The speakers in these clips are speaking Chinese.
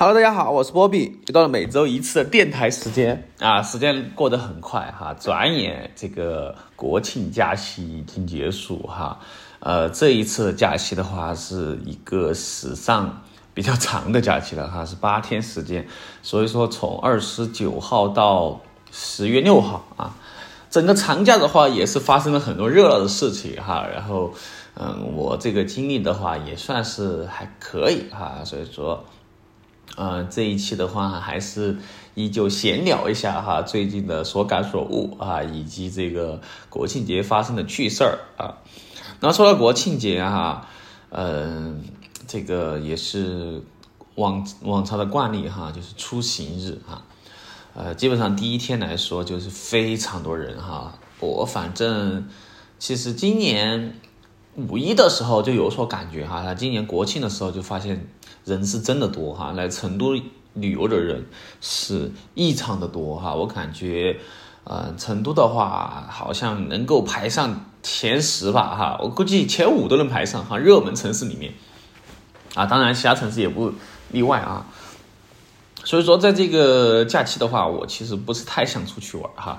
Hello，大家好，我是波比，又到了每周一次的电台时间。啊，时间过得很快哈，转眼这个国庆假期已经结束哈，呃，这一次的假期的话是一个史上比较长的假期了哈，是八天时间，所以说从二十九号到十月六号啊，整个长假的话也是发生了很多热闹的事情哈，然后嗯，我这个经历的话也算是还可以哈，所以说。呃，这一期的话还是依旧闲聊一下哈，最近的所感所悟啊，以及这个国庆节发生的趣事儿啊。那说到国庆节哈，嗯，这个也是往往常的惯例哈，就是出行日哈。呃，基本上第一天来说就是非常多人哈。我反正其实今年五一的时候就有所感觉哈，今年国庆的时候就发现。人是真的多哈，来成都旅游的人是异常的多哈，我感觉，呃，成都的话好像能够排上前十吧哈，我估计前五都能排上哈，热门城市里面，啊，当然其他城市也不例外啊，所以说在这个假期的话，我其实不是太想出去玩哈，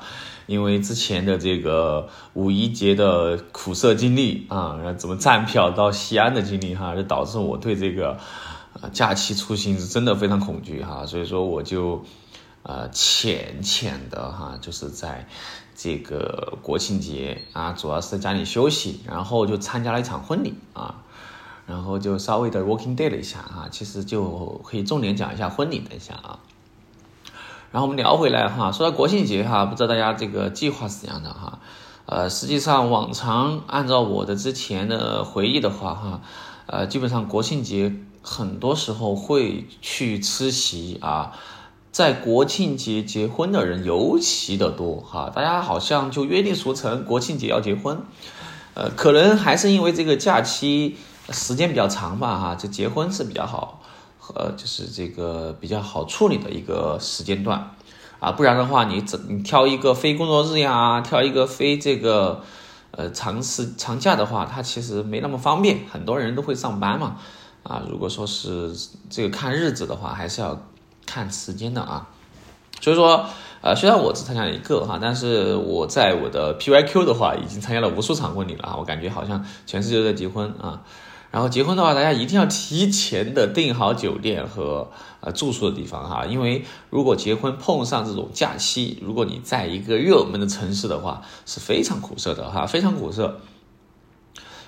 因为之前的这个五一节的苦涩经历啊，然后怎么站票到西安的经历哈，就导致我对这个。啊，假期出行是真的非常恐惧哈，所以说我就，呃，浅浅的哈，就是在这个国庆节啊，主要是在家里休息，然后就参加了一场婚礼啊，然后就稍微的 working day 了一下啊，其实就可以重点讲一下婚礼等一下啊，然后我们聊回来哈，说到国庆节哈，不知道大家这个计划是怎样的哈，呃，实际上往常按照我的之前的回忆的话哈，呃，基本上国庆节。很多时候会去吃席啊，在国庆节结婚的人尤其的多哈，大家好像就约定俗成国庆节要结婚，呃，可能还是因为这个假期时间比较长吧哈，这结婚是比较好，呃，就是这个比较好处理的一个时间段啊，不然的话你怎你挑一个非工作日呀，挑一个非这个呃长时长假的话，它其实没那么方便，很多人都会上班嘛。啊，如果说是这个看日子的话，还是要看时间的啊。所以说，呃，虽然我只参加了一个哈，但是我在我的 PYQ 的话，已经参加了无数场婚礼了啊。我感觉好像全世界都在结婚啊。然后结婚的话，大家一定要提前的订好酒店和呃住宿的地方哈，因为如果结婚碰上这种假期，如果你在一个热门的城市的话，是非常苦涩的哈，非常苦涩。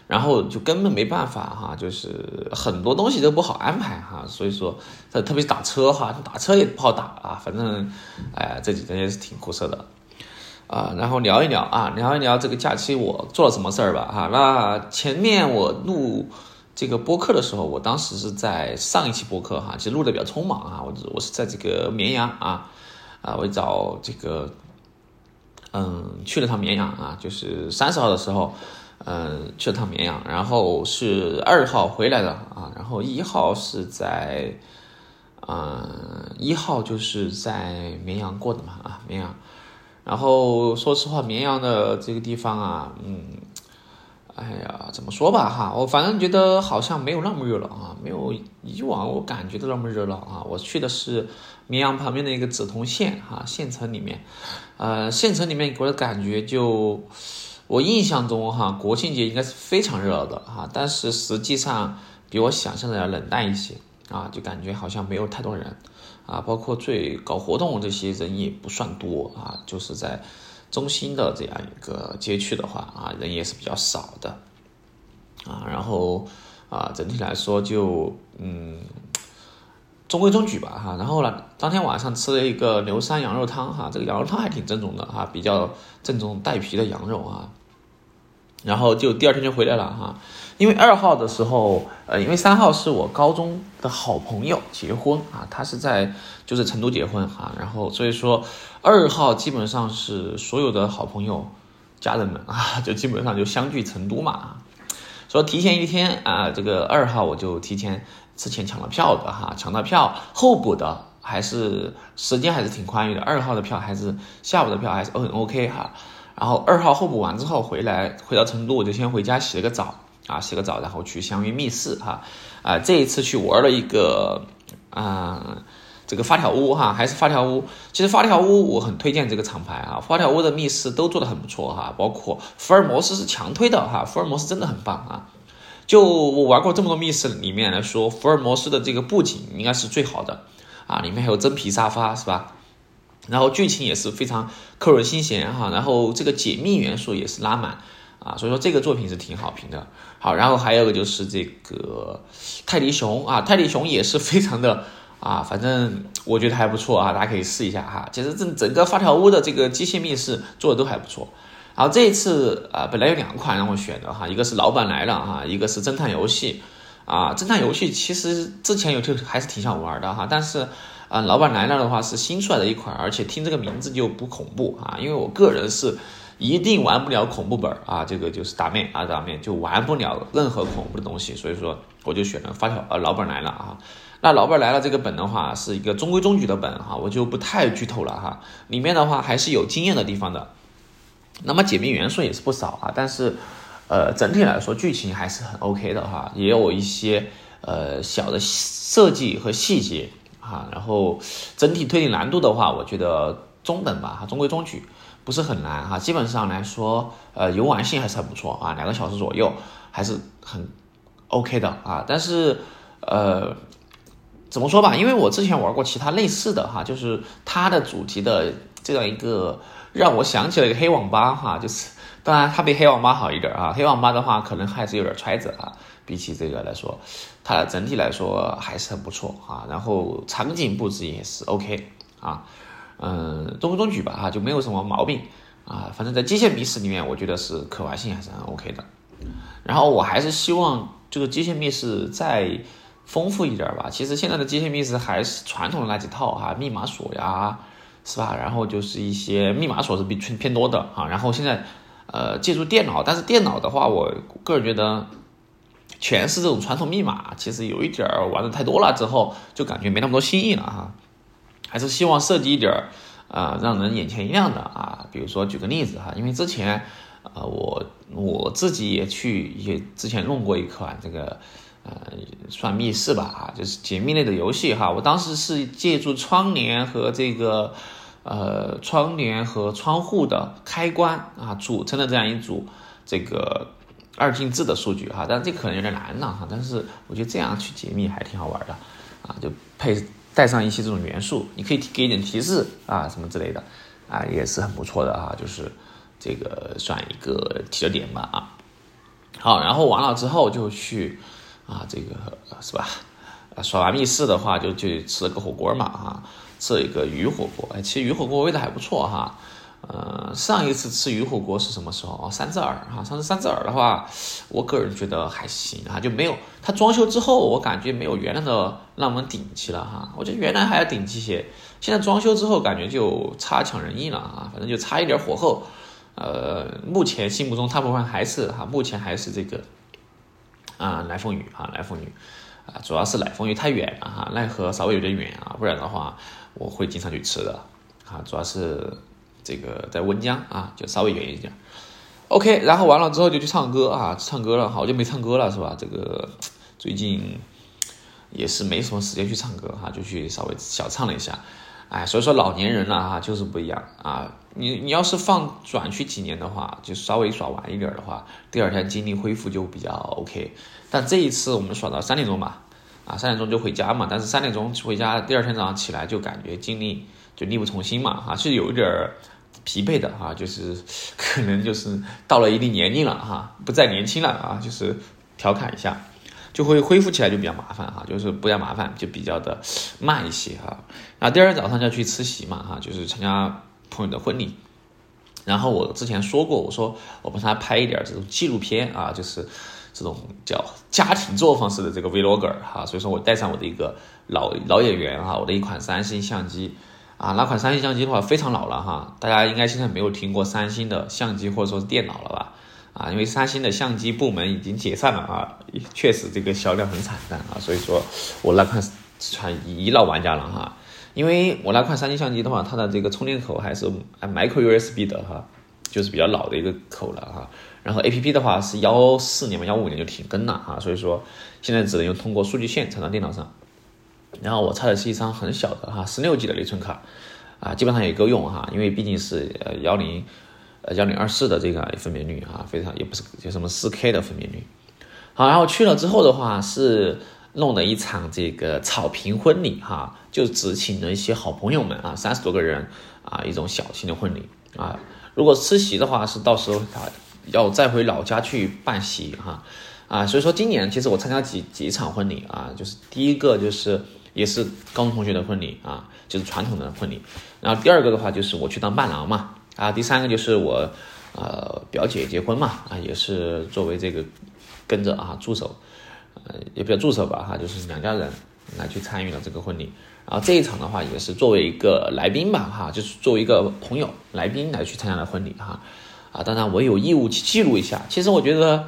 然后就根本没办法哈，就是很多东西都不好安排哈，所以说，特特别是打车哈，打车也不好打啊，反正，哎，这几天也是挺苦涩的，啊，然后聊一聊啊，聊一聊这个假期我做了什么事儿吧哈。那前面我录这个播客的时候，我当时是在上一期播客哈，其实录的比较匆忙啊，我我是在这个绵阳啊，啊，我找这个，嗯，去了趟绵阳啊，就是三十号的时候。嗯，去了趟绵阳，然后是二号回来的啊，然后一号是在，嗯，一号就是在绵阳过的嘛啊，绵阳，然后说实话，绵阳的这个地方啊，嗯，哎呀，怎么说吧哈，我反正觉得好像没有那么热闹啊，没有以往我感觉的那么热闹啊。我去的是绵阳旁边的一个梓潼县哈，县城里面，呃，县城里面给我的感觉就。我印象中哈，国庆节应该是非常热闹的哈，但是实际上比我想象的要冷淡一些啊，就感觉好像没有太多人啊，包括最搞活动这些人也不算多啊，就是在中心的这样一个街区的话啊，人也是比较少的啊，然后啊，整体来说就嗯中规中矩吧哈，然后呢，当天晚上吃了一个牛山羊肉汤哈，这个羊肉汤还挺正宗的哈，比较正宗带皮的羊肉啊。然后就第二天就回来了哈，因为二号的时候，呃，因为三号是我高中的好朋友结婚啊，他是在就是成都结婚哈，然后所以说二号基本上是所有的好朋友家人们 啊，就基本上就相聚成都嘛，所以提前一天啊，这个二号我就提前之前抢了票的哈，抢到票候补的还是时间还是挺宽裕的，二号的票还是下午的票还是很 OK 哈。然后二号候补完之后回来，回到成都我就先回家洗了个澡啊，洗个澡，然后去相约密室哈，啊，这一次去玩了一个啊，这个发条屋哈，还是发条屋。其实发条屋我很推荐这个厂牌啊，发条屋的密室都做得很不错哈，包括福尔摩斯是强推的哈，福尔摩斯真的很棒啊。就我玩过这么多密室里面来说，福尔摩斯的这个布景应该是最好的啊，里面还有真皮沙发是吧？然后剧情也是非常扣人心弦哈，然后这个解密元素也是拉满啊，所以说这个作品是挺好评的。好，然后还有个就是这个泰迪熊啊，泰迪熊也是非常的啊，反正我觉得还不错啊，大家可以试一下哈。其实这整个发条屋的这个机械密室做的都还不错。然后这一次啊，本来有两款让我选的哈，一个是老板来了哈，一个是侦探游戏啊。侦探游戏其实之前有就还是挺想玩的哈，但是。啊，老板来了的话是新出来的一款，而且听这个名字就不恐怖啊，因为我个人是一定玩不了恐怖本啊，这个就是打面啊打面就玩不了任何恐怖的东西，所以说我就选了发条呃老本来了啊，那老板来了这个本的话是一个中规中矩的本哈，我就不太剧透了哈，里面的话还是有惊艳的地方的，那么解密元素也是不少啊，但是呃整体来说剧情还是很 OK 的哈，也有一些呃小的设计和细节。啊，然后整体推理难度的话，我觉得中等吧，中规中矩，不是很难哈。基本上来说，呃，游玩性还是很不错啊，两个小时左右还是很 OK 的啊。但是，呃，怎么说吧？因为我之前玩过其他类似的哈，就是它的主题的这样一个，让我想起了一个黑网吧哈，就是当然它比黑网吧好一点啊。黑网吧的话，可能还是有点揣子啊。比起这个来说，它整体来说还是很不错啊。然后场景布置也是 OK 啊，嗯，中规中矩吧啊，就没有什么毛病啊。反正在机械密室里面，我觉得是可玩性还是很 OK 的。然后我还是希望这个机械密室再丰富一点吧。其实现在的机械密室还是传统的那几套哈，密码锁呀，是吧？然后就是一些密码锁是比偏偏多的啊。然后现在呃借助电脑，但是电脑的话，我个人觉得。全是这种传统密码，其实有一点儿玩的太多了，之后就感觉没那么多新意了哈。还是希望设计一点儿啊，让人眼前一亮的啊。比如说举个例子哈，因为之前呃我我自己也去也之前弄过一款这个呃算密室吧啊，就是解密类的游戏哈。我当时是借助窗帘和这个呃窗帘和窗户的开关啊组成的这样一组这个。二进制的数据哈，但这可能有点难了哈。但是我觉得这样去解密还挺好玩的啊，就配带上一些这种元素，你可以给一点提示啊什么之类的啊，也是很不错的啊。就是这个算一个提点吧啊。好，然后完了之后就去啊这个是吧？耍完密室的话就去吃了个火锅嘛啊，吃了一个鱼火锅，哎，其实鱼火锅味道还不错哈。呃，上一次吃鱼火锅是什么时候啊？三只耳哈，上次三只耳的话，我个人觉得还行哈，就没有它装修之后，我感觉没有原来的那么顶级了哈。我觉得原来还要顶级些，现在装修之后感觉就差强人意了啊，反正就差一点火候。呃，目前心目中大部分还是哈，目前还是这个啊，来凤鱼啊，来凤鱼啊，主要是来凤鱼太远了哈，奈何稍微有点远啊，不然的话我会经常去吃的啊，主要是。这个在温江啊，就稍微远一点。OK，然后完了之后就去唱歌啊，唱歌了，好久没唱歌了是吧？这个最近也是没什么时间去唱歌哈，就去稍微小唱了一下。哎，所以说老年人了哈，就是不一样啊。你你要是放转去几年的话，就稍微耍晚一点的话，第二天精力恢复就比较 OK。但这一次我们耍到三点钟吧，啊，三点钟就回家嘛。但是三点钟回家，第二天早上起来就感觉精力就力不从心嘛，哈，是有一点儿。疲惫的哈，就是 可能就是到了一定年龄了哈，不再年轻了啊，就是调侃一下，就会恢复起来就比较麻烦哈，就是不要麻烦，就比较的慢一些哈。那第二天早上就要去吃席嘛哈，就是参加朋友的婚礼。然后我之前说过，我说我帮他拍一点这种纪录片啊，就是这种叫家庭作坊式的这个 vlogger 哈，所以说我带上我的一个老老演员哈，我的一款三星相机。啊，那款三星相机的话非常老了哈，大家应该现在没有听过三星的相机或者说是电脑了吧？啊，因为三星的相机部门已经解散了啊，确实这个销量很惨淡啊，所以说我那款算遗老玩家了哈，因为我那款三星相机的话，它的这个充电口还是 micro USB 的哈，就是比较老的一个口了哈，然后 A P P 的话是幺四年嘛，幺五年就停更了哈，所以说现在只能用通过数据线传到电脑上。然后我插的是一张很小的哈，十六 G 的内存卡，啊，基本上也够用哈，因为毕竟是呃幺零呃幺零二四的这个分辨率啊，非常也不是就什么四 K 的分辨率。好，然后去了之后的话是弄了一场这个草坪婚礼哈，就只请了一些好朋友们啊，三十多个人啊，一种小型的婚礼啊。如果吃席的话，是到时候啊要再回老家去办席哈啊。所以说今年其实我参加几几场婚礼啊，就是第一个就是。也是高中同学的婚礼啊，就是传统的婚礼。然后第二个的话就是我去当伴郎嘛，啊，第三个就是我呃表姐结婚嘛，啊，也是作为这个跟着啊助手，呃也比较助手吧哈，就是两家人来去参与了这个婚礼。然后这一场的话也是作为一个来宾吧哈，就是作为一个朋友来宾来去参加的婚礼哈，啊，当然我有义务去记录一下。其实我觉得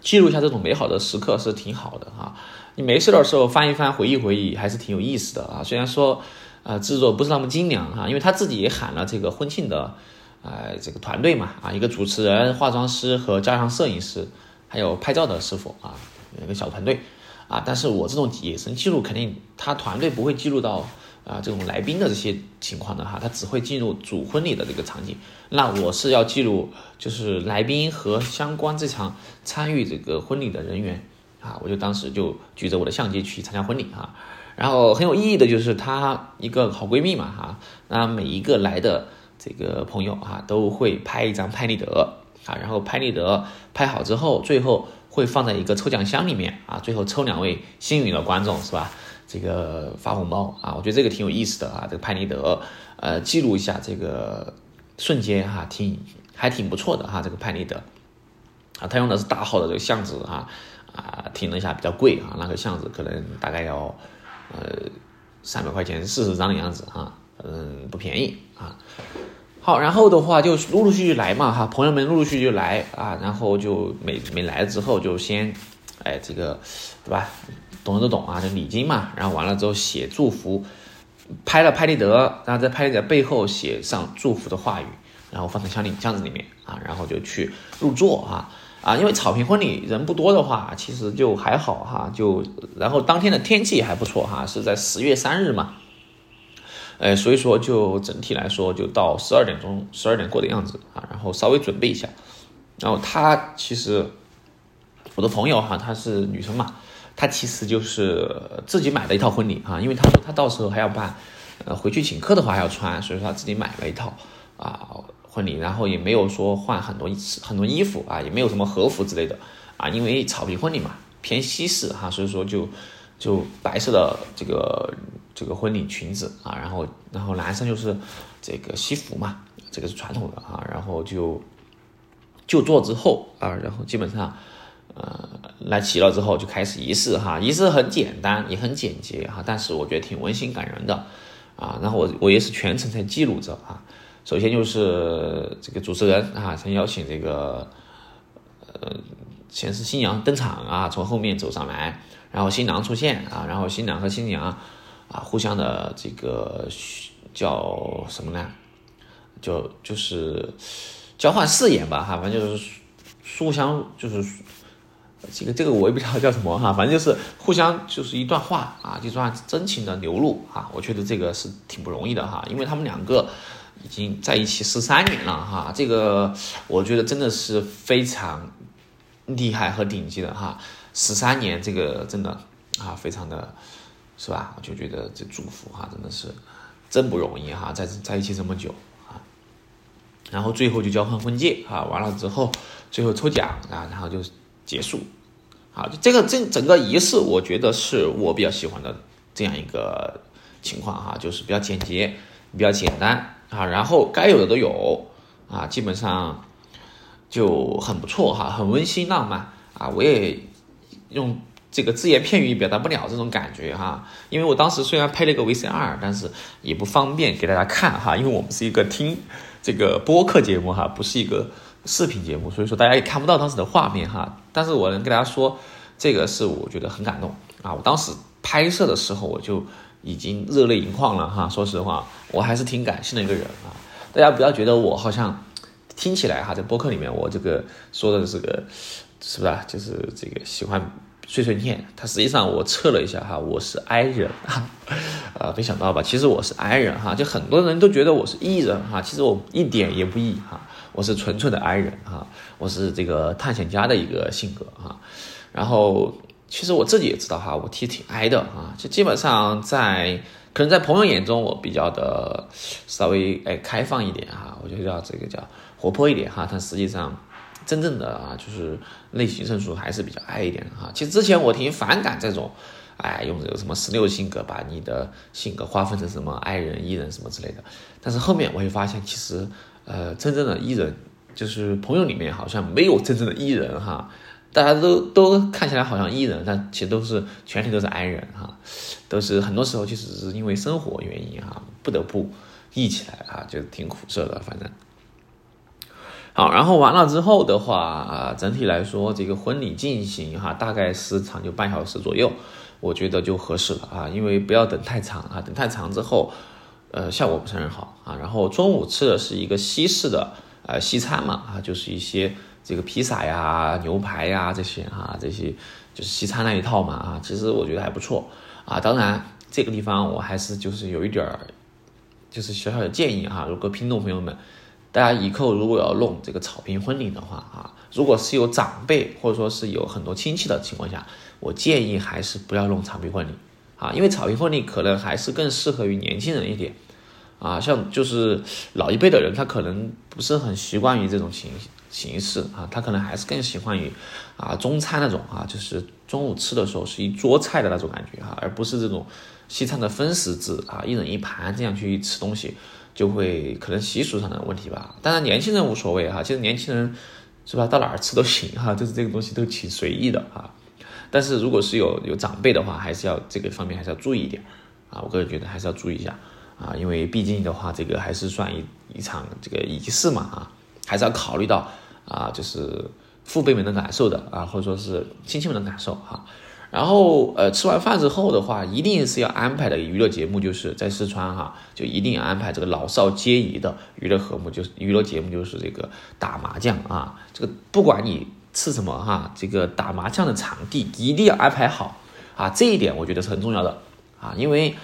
记录一下这种美好的时刻是挺好的哈。你没事的时候翻一翻，回忆回忆，还是挺有意思的啊。虽然说，呃，制作不是那么精良哈，因为他自己也喊了这个婚庆的，呃，这个团队嘛啊，一个主持人、化妆师和加上摄影师，还有拍照的师傅啊，一个小团队啊。但是我这种野生记录，肯定他团队不会记录到啊这种来宾的这些情况的哈，他只会进入主婚礼的这个场景。那我是要记录，就是来宾和相关这场参与这个婚礼的人员。啊，我就当时就举着我的相机去参加婚礼哈，然后很有意义的就是她一个好闺蜜嘛哈，那每一个来的这个朋友哈都会拍一张拍立得啊，然后拍立得拍好之后，最后会放在一个抽奖箱里面啊，最后抽两位幸运的观众是吧？这个发红包啊，我觉得这个挺有意思的啊，这个拍立得呃记录一下这个瞬间哈，挺还挺不错的哈，这个拍立得啊，他用的是大号的这个相纸啊。啊，停了一下，比较贵啊，那个巷子可能大概要，呃，三百块钱四十张的样子啊，嗯，不便宜啊。好，然后的话就陆陆续续来嘛哈，朋友们陆陆续续来啊，然后就没没来之后就先，哎，这个对吧？懂的都懂啊，就礼金嘛，然后完了之后写祝福，拍了拍立得，然后在拍立得背后写上祝福的话语，然后放在箱里箱子里面啊，然后就去入座啊。啊，因为草坪婚礼人不多的话，其实就还好哈，就然后当天的天气还不错哈，是在十月三日嘛，呃，所以说就整体来说就到十二点钟，十二点过的样子啊，然后稍微准备一下，然后她其实我的朋友哈，她是女生嘛，她其实就是自己买了一套婚礼啊，因为她说她到时候还要办，呃，回去请客的话还要穿，所以说她自己买了一套啊。婚礼，然后也没有说换很多很多衣服啊，也没有什么和服之类的啊，因为草坪婚礼嘛，偏西式哈，所以说就就白色的这个这个婚礼裙子啊，然后然后男生就是这个西服嘛，这个是传统的啊，然后就就坐之后啊，然后基本上呃来齐了之后就开始仪式哈，仪式很简单也很简洁哈，但是我觉得挺温馨感人的啊，然后我我也是全程在记录着啊。首先就是这个主持人啊，先邀请这个，呃，先是新娘登场啊，从后面走上来，然后新郎出现啊，然后新郎和新娘啊，互相的这个叫什么呢？就就是交换誓言吧，哈，反正就是互相就是这个这个我也不知道叫什么哈，反正就是互相就是一段话啊，一段真情的流露啊，我觉得这个是挺不容易的哈，因为他们两个。已经在一起十三年了哈，这个我觉得真的是非常厉害和顶级的哈，十三年这个真的啊，非常的，是吧？我就觉得这祝福哈，真的是真不容易哈，在在一起这么久啊，然后最后就交换婚戒啊，完了之后最后抽奖啊，然后就结束，好，这个这整个仪式我觉得是我比较喜欢的这样一个情况哈，就是比较简洁，比较简单。啊，然后该有的都有啊，基本上就很不错哈，很温馨浪漫啊。我也用这个只言片语表达不了这种感觉哈，因为我当时虽然拍了个 VCR，但是也不方便给大家看哈，因为我们是一个听这个播客节目哈，不是一个视频节目，所以说大家也看不到当时的画面哈。但是我能跟大家说，这个是我觉得很感动啊。我当时拍摄的时候我就。已经热泪盈眶了哈，说实话，我还是挺感性的一个人啊。大家不要觉得我好像听起来哈，在播客里面我这个说的这个是不是啊？就是这个喜欢碎碎念。他实际上我测了一下哈，我是 I 人哈，呃，没想到吧？其实我是 I 人哈，就很多人都觉得我是 E 人哈，其实我一点也不 E 哈，我是纯粹的 I 人哈，我是这个探险家的一个性格哈。然后其实我自己也知道哈，我其实挺 I 的啊，就基本上在可能在朋友眼中我比较的稍微哎开放一点哈，我就叫这个叫活泼一点哈，但实际上。真正的啊，就是内心深处还是比较爱一点的哈。其实之前我挺反感这种，哎，用这个什么十六性格把你的性格划分成什么爱人、艺人什么之类的。但是后面我会发现，其实呃，真正的艺人就是朋友里面好像没有真正的艺人哈。大家都都看起来好像艺人，但其实都是全体都是 I 人哈，都是很多时候其实是因为生活原因哈，不得不艺起来啊，就挺苦涩的，反正。好，然后完了之后的话啊，整体来说，这个婚礼进行哈，大概时长就半小时左右，我觉得就合适了啊，因为不要等太长啊，等太长之后，呃，效果不是很好啊。然后中午吃的是一个西式的呃西餐嘛啊，就是一些这个披萨呀、牛排呀这些啊，这些就是西餐那一套嘛啊，其实我觉得还不错啊。当然这个地方我还是就是有一点儿，就是小小的建议哈，如果听众朋友们。大家以后如果要弄这个草坪婚礼的话，啊，如果是有长辈或者说是有很多亲戚的情况下，我建议还是不要弄草坪婚礼，啊，因为草坪婚礼可能还是更适合于年轻人一点，啊，像就是老一辈的人，他可能不是很习惯于这种形形式啊，他可能还是更喜欢于啊中餐那种啊，就是中午吃的时候是一桌菜的那种感觉哈，而不是这种西餐的分食制啊，一人一盘这样去吃东西。就会可能习俗上的问题吧，当然年轻人无所谓哈，其实年轻人是吧，到哪儿吃都行哈，就是这个东西都挺随意的啊。但是如果是有有长辈的话，还是要这个方面还是要注意一点啊。我个人觉得还是要注意一下啊，因为毕竟的话，这个还是算一一场这个仪式嘛啊，还是要考虑到啊，就是父辈们的感受的啊，或者说是亲戚们的感受哈。然后，呃，吃完饭之后的话，一定是要安排的娱乐节目，就是在四川哈，就一定安排这个老少皆宜的娱乐和睦，就是娱乐节目，就是这个打麻将啊。这个不管你吃什么哈，这个打麻将的场地一定要安排好啊。这一点我觉得是很重要的啊，因为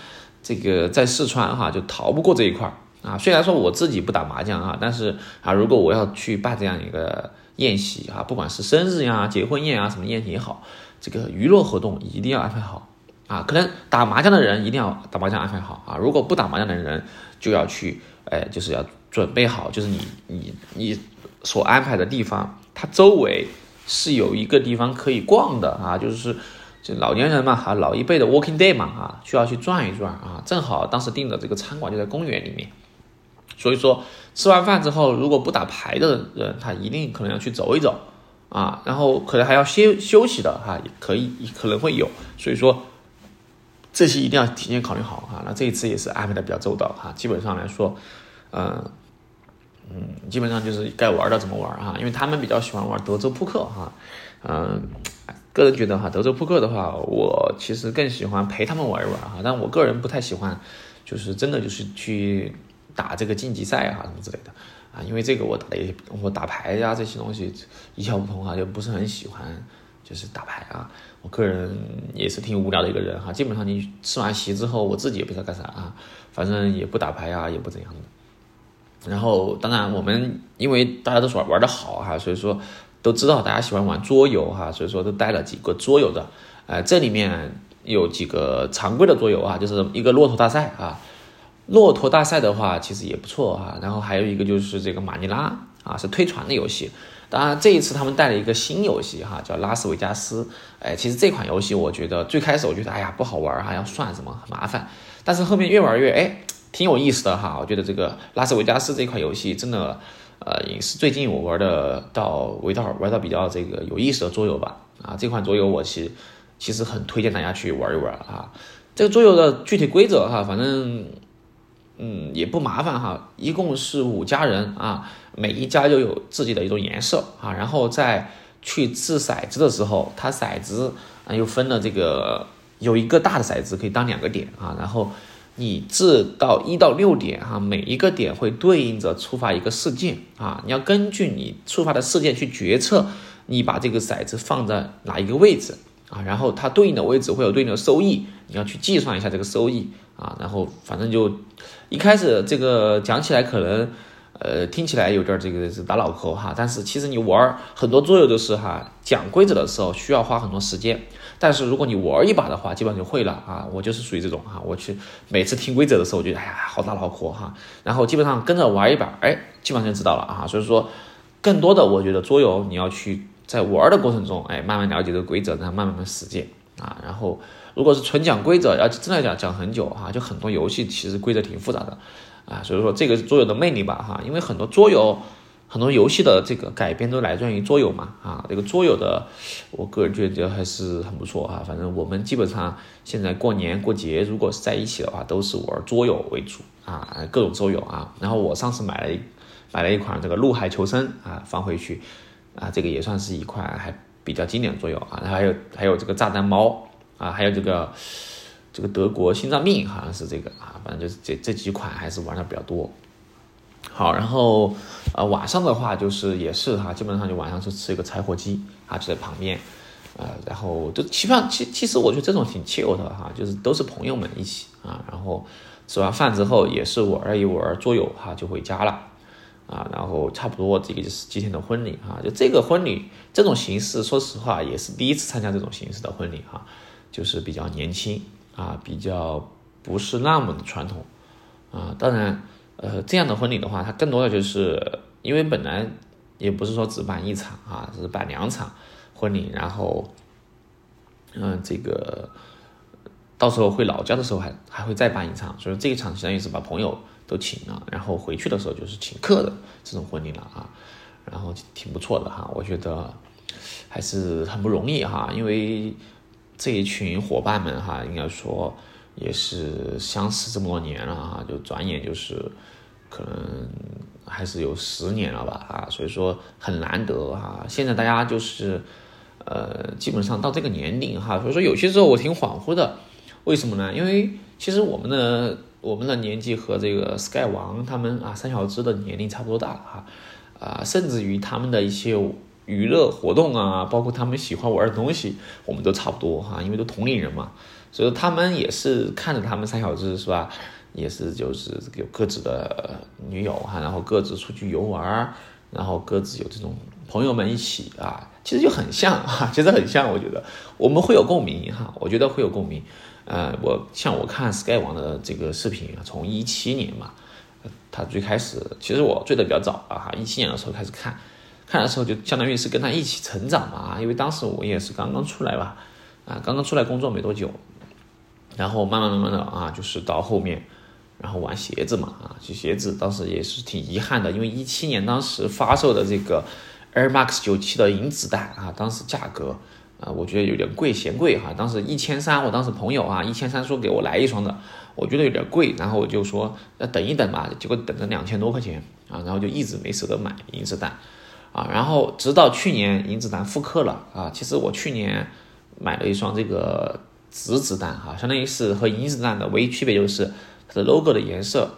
这个在四川哈就逃不过这一块儿啊。虽然说我自己不打麻将啊，但是啊，如果我要去办这样一个宴席啊，不管是生日呀、结婚宴啊，什么宴席也好。这个娱乐活动一定要安排好啊！可能打麻将的人一定要打麻将安排好啊！如果不打麻将的人就要去，哎，就是要准备好，就是你你你所安排的地方，它周围是有一个地方可以逛的啊！就是就老年人嘛，哈，老一辈的 walking day 嘛，啊，需要去转一转啊！正好当时订的这个餐馆就在公园里面，所以说吃完饭之后，如果不打牌的人，他一定可能要去走一走。啊，然后可能还要休休息的哈，也可以可能会有，所以说这些一定要提前考虑好哈。那这一次也是安排的比较周到哈，基本上来说，嗯嗯，基本上就是该玩的怎么玩哈，因为他们比较喜欢玩德州扑克哈，嗯，个人觉得哈，德州扑克的话，我其实更喜欢陪他们玩一玩哈，但我个人不太喜欢，就是真的就是去打这个晋级赛啊什么之类的。啊，因为这个我打的我打牌呀这些东西一窍不通啊，就不是很喜欢，就是打牌啊。我个人也是挺无聊的一个人哈，基本上你吃完席之后，我自己也不知道干啥啊，反正也不打牌啊，也不怎样的。然后当然我们因为大家都玩玩的好哈，所以说都知道大家喜欢玩桌游哈，所以说都带了几个桌游的。呃，这里面有几个常规的桌游啊，就是一个骆驼大赛啊。骆驼大赛的话，其实也不错哈。然后还有一个就是这个马尼拉啊，是推船的游戏。当然这一次他们带了一个新游戏哈，叫拉斯维加斯。哎，其实这款游戏我觉得最开始我觉得哎呀不好玩哈，要算什么很麻烦。但是后面越玩越哎挺有意思的哈。我觉得这个拉斯维加斯这款游戏真的呃也是最近我玩的到玩到玩到比较这个有意思的桌游吧。啊，这款桌游我其实其实很推荐大家去玩一玩啊。这个桌游的具体规则哈，反正。嗯，也不麻烦哈，一共是五家人啊，每一家又有自己的一种颜色啊，然后在去掷骰子的时候，它骰子啊又分了这个，有一个大的骰子可以当两个点啊，然后你掷到一到六点哈，每一个点会对应着触发一个事件啊，你要根据你触发的事件去决策，你把这个骰子放在哪一个位置。啊，然后它对应的位置会有对应的收益，你要去计算一下这个收益啊，然后反正就一开始这个讲起来可能。呃，听起来有点这个是打脑壳哈，但是其实你玩很多桌游都是哈，讲规则的时候需要花很多时间，但是如果你玩一把的话，基本上就会了啊。我就是属于这种哈，我去每次听规则的时候，我觉得哎呀好打脑壳哈，然后基本上跟着玩一把，哎，基本上就知道了啊。所以说，更多的我觉得桌游你要去在玩的过程中，哎，慢慢了解这个规则，然后慢慢的实践啊。然后如果是纯讲规则，要真的讲讲很久哈，就很多游戏其实规则挺复杂的。啊，所以说这个桌游的魅力吧，哈，因为很多桌游、很多游戏的这个改编都来源于桌游嘛，啊，这个桌游的，我个人觉得还是很不错啊。反正我们基本上现在过年过节，如果是在一起的话，都是玩桌游为主啊，各种桌游啊。然后我上次买了一买了一款这个《陆海求生》啊，放回去啊，这个也算是一款还比较经典桌游啊。然后还有还有这个炸弹猫啊，还有这个。这个德国心脏病好像是这个啊，反正就是这这几款还是玩的比较多。好，然后呃晚上的话就是也是哈，基本上就晚上就吃一个柴火鸡啊，就在旁边，呃，然后就基本上其其实我觉得这种挺 chill 的哈，就是都是朋友们一起啊，然后吃完饭之后也是玩一玩桌游哈，就回家了啊，然后差不多这个就是今天的婚礼哈，就这个婚礼这种形式，说实话也是第一次参加这种形式的婚礼哈，就是比较年轻。啊，比较不是那么的传统，啊，当然，呃，这样的婚礼的话，它更多的就是因为本来也不是说只办一场啊，是办两场婚礼，然后，嗯，这个到时候回老家的时候还还会再办一场，所以这一场相当于是把朋友都请了，然后回去的时候就是请客的这种婚礼了啊，然后挺不错的哈，我觉得还是很不容易哈，因为。这一群伙伴们哈，应该说也是相识这么多年了哈，就转眼就是可能还是有十年了吧啊，所以说很难得哈。现在大家就是呃，基本上到这个年龄哈，所以说有些时候我挺恍惚的，为什么呢？因为其实我们的我们的年纪和这个 Sky 王他们啊，三小只的年龄差不多大了哈啊，甚至于他们的一些。娱乐活动啊，包括他们喜欢玩的东西，我们都差不多哈，因为都同龄人嘛，所以他们也是看着他们三小只是吧，也是就是有各自的女友哈，然后各自出去游玩，然后各自有这种朋友们一起啊，其实就很像哈，其实很像，我觉得。我们会有共鸣哈，我觉得会有共鸣，呃，我像我看 Sky 王的这个视频啊，从一七年嘛，他最开始其实我追的比较早啊哈，一七年的时候开始看。看的时候就相当于是跟他一起成长嘛，因为当时我也是刚刚出来吧，啊，刚刚出来工作没多久，然后慢慢慢慢的啊，就是到后面，然后玩鞋子嘛，啊，这鞋子当时也是挺遗憾的，因为一七年当时发售的这个 Air Max 九七的银子弹啊，当时价格啊，我觉得有点贵，嫌贵哈，当时一千三，我当时朋友啊一千三说给我来一双的，我觉得有点贵，然后我就说那等一等吧，结果等了两千多块钱啊，然后就一直没舍得买银子弹。啊，然后直到去年银子弹复刻了啊，其实我去年买了一双这个紫子弹哈，相当于是和银子弹的唯一区别就是它的 logo 的颜色，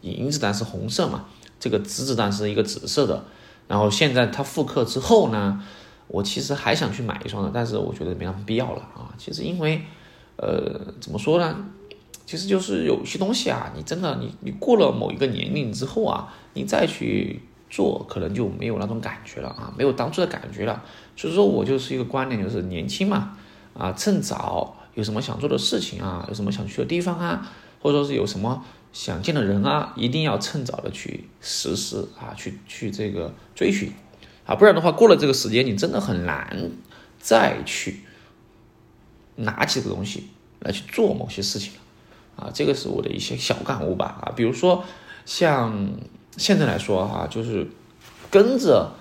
银子弹是红色嘛，这个紫子弹是一个紫色的。然后现在它复刻之后呢，我其实还想去买一双的，但是我觉得没那么必要了啊。其实因为，呃，怎么说呢？其实就是有些东西啊，你真的你你过了某一个年龄之后啊，你再去。做可能就没有那种感觉了啊，没有当初的感觉了。所以说我就是一个观点，就是年轻嘛，啊，趁早有什么想做的事情啊，有什么想去的地方啊，或者说是有什么想见的人啊，一定要趁早的去实施啊，去去这个追寻啊，不然的话过了这个时间，你真的很难再去拿起这个东西来去做某些事情了啊。这个是我的一些小感悟吧啊，比如说像。现在来说哈，就是跟着，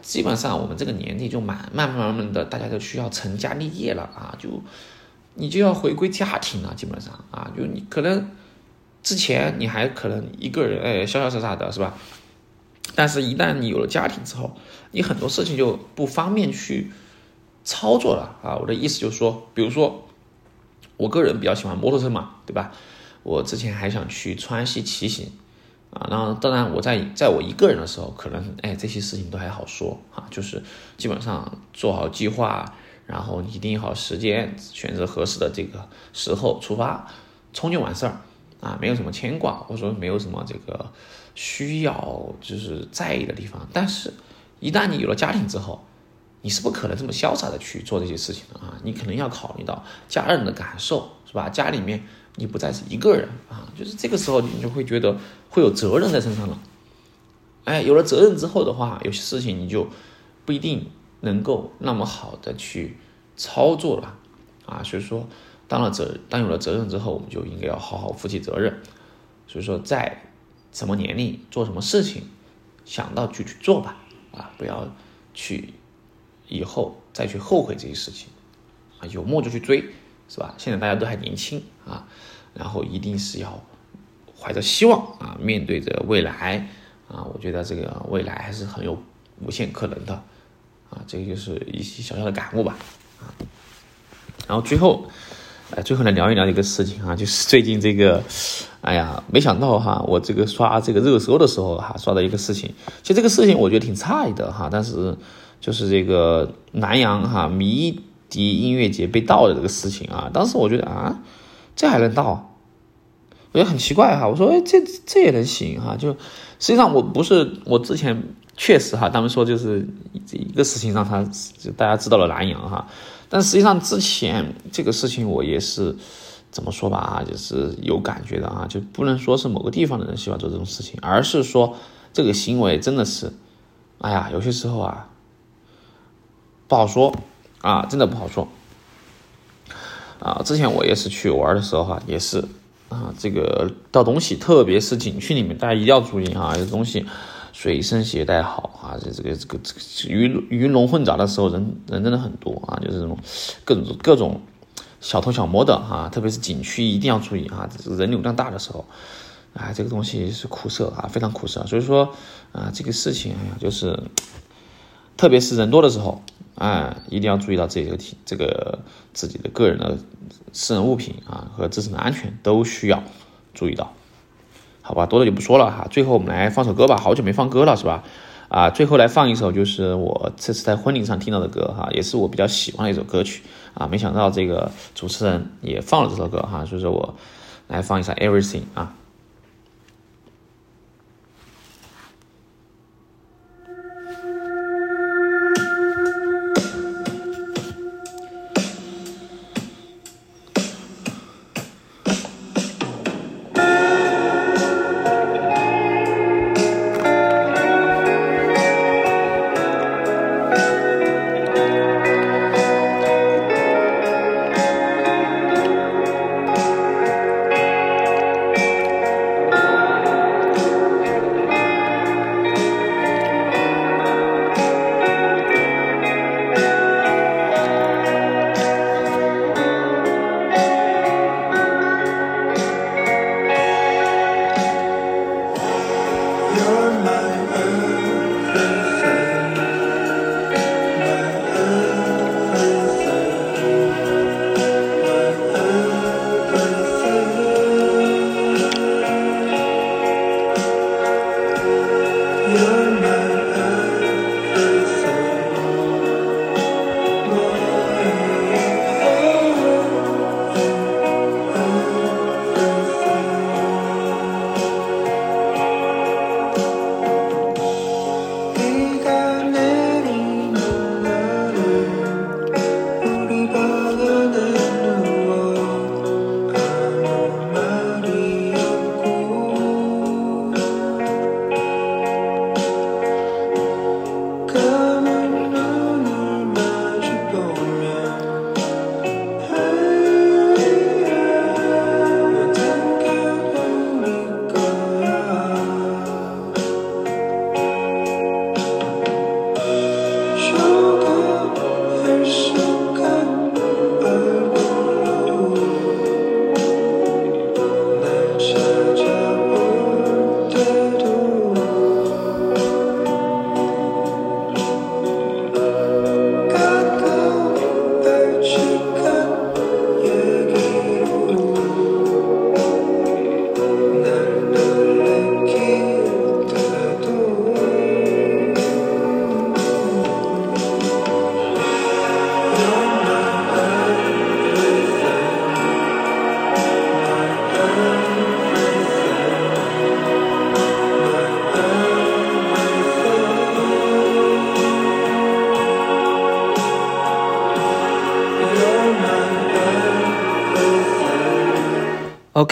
基本上我们这个年纪就慢慢慢慢慢的，大家都需要成家立业了啊，就你就要回归家庭了，基本上啊，就你可能之前你还可能一个人哎潇潇洒洒的是吧？但是，一旦你有了家庭之后，你很多事情就不方便去操作了啊。我的意思就是说，比如说，我个人比较喜欢摩托车嘛，对吧？我之前还想去川西骑行。啊，那当然，我在在我一个人的时候，可能哎这些事情都还好说啊，就是基本上做好计划，然后拟定好时间，选择合适的这个时候出发，冲就完事儿啊，没有什么牵挂，或者说没有什么这个需要就是在意的地方。但是，一旦你有了家庭之后，你是不可能这么潇洒的去做这些事情的啊！你可能要考虑到家人的感受，是吧？家里面你不再是一个人啊，就是这个时候你就会觉得会有责任在身上了。哎，有了责任之后的话，有些事情你就不一定能够那么好的去操作了啊。所以说，当了责当有了责任之后，我们就应该要好好负起责任。所以说，在什么年龄做什么事情，想到就去做吧啊，不要去。以后再去后悔这些事情，啊，有梦就去追，是吧？现在大家都还年轻啊，然后一定是要怀着希望啊，面对着未来啊，我觉得这个未来还是很有无限可能的啊，这个就是一些小小的感悟吧啊。然后最后，呃，最后来聊一聊一个事情啊，就是最近这个，哎呀，没想到哈，我这个刷这个热搜的时候哈，刷到一个事情，其实这个事情我觉得挺差异的哈，但是。就是这个南阳哈迷第一音乐节被盗的这个事情啊，当时我觉得啊，这还能盗？我觉得很奇怪哈。我说哎，这这也能行哈？就实际上我不是我之前确实哈，他们说就是一个事情让他大家知道了南阳哈，但实际上之前这个事情我也是怎么说吧啊，就是有感觉的啊，就不能说是某个地方的人喜欢做这种事情，而是说这个行为真的是，哎呀，有些时候啊。不好说啊，真的不好说啊！之前我也是去玩的时候哈，也是啊，这个到东西，特别是景区里面，大家一定要注意啊，这东西随身携带好啊。这这个这个这个鱼鱼龙混杂的时候，人人真的很多啊，就是这种各种各种小偷小摸的啊，特别是景区一定要注意啊，人流量大的时候，啊，这个东西是苦涩啊，非常苦涩。所以说啊，这个事情哎呀，就是特别是人多的时候。啊，一定要注意到这个体，这个自己的个人的私人物品啊和自身的安全都需要注意到，好吧，多的就不说了哈。最后我们来放首歌吧，好久没放歌了是吧？啊，最后来放一首就是我这次在婚礼上听到的歌哈，也是我比较喜欢的一首歌曲啊。没想到这个主持人也放了这首歌哈，所以说我来放一下 Everything 啊。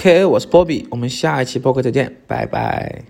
OK，我是波比，我们下一期播客再见，拜拜。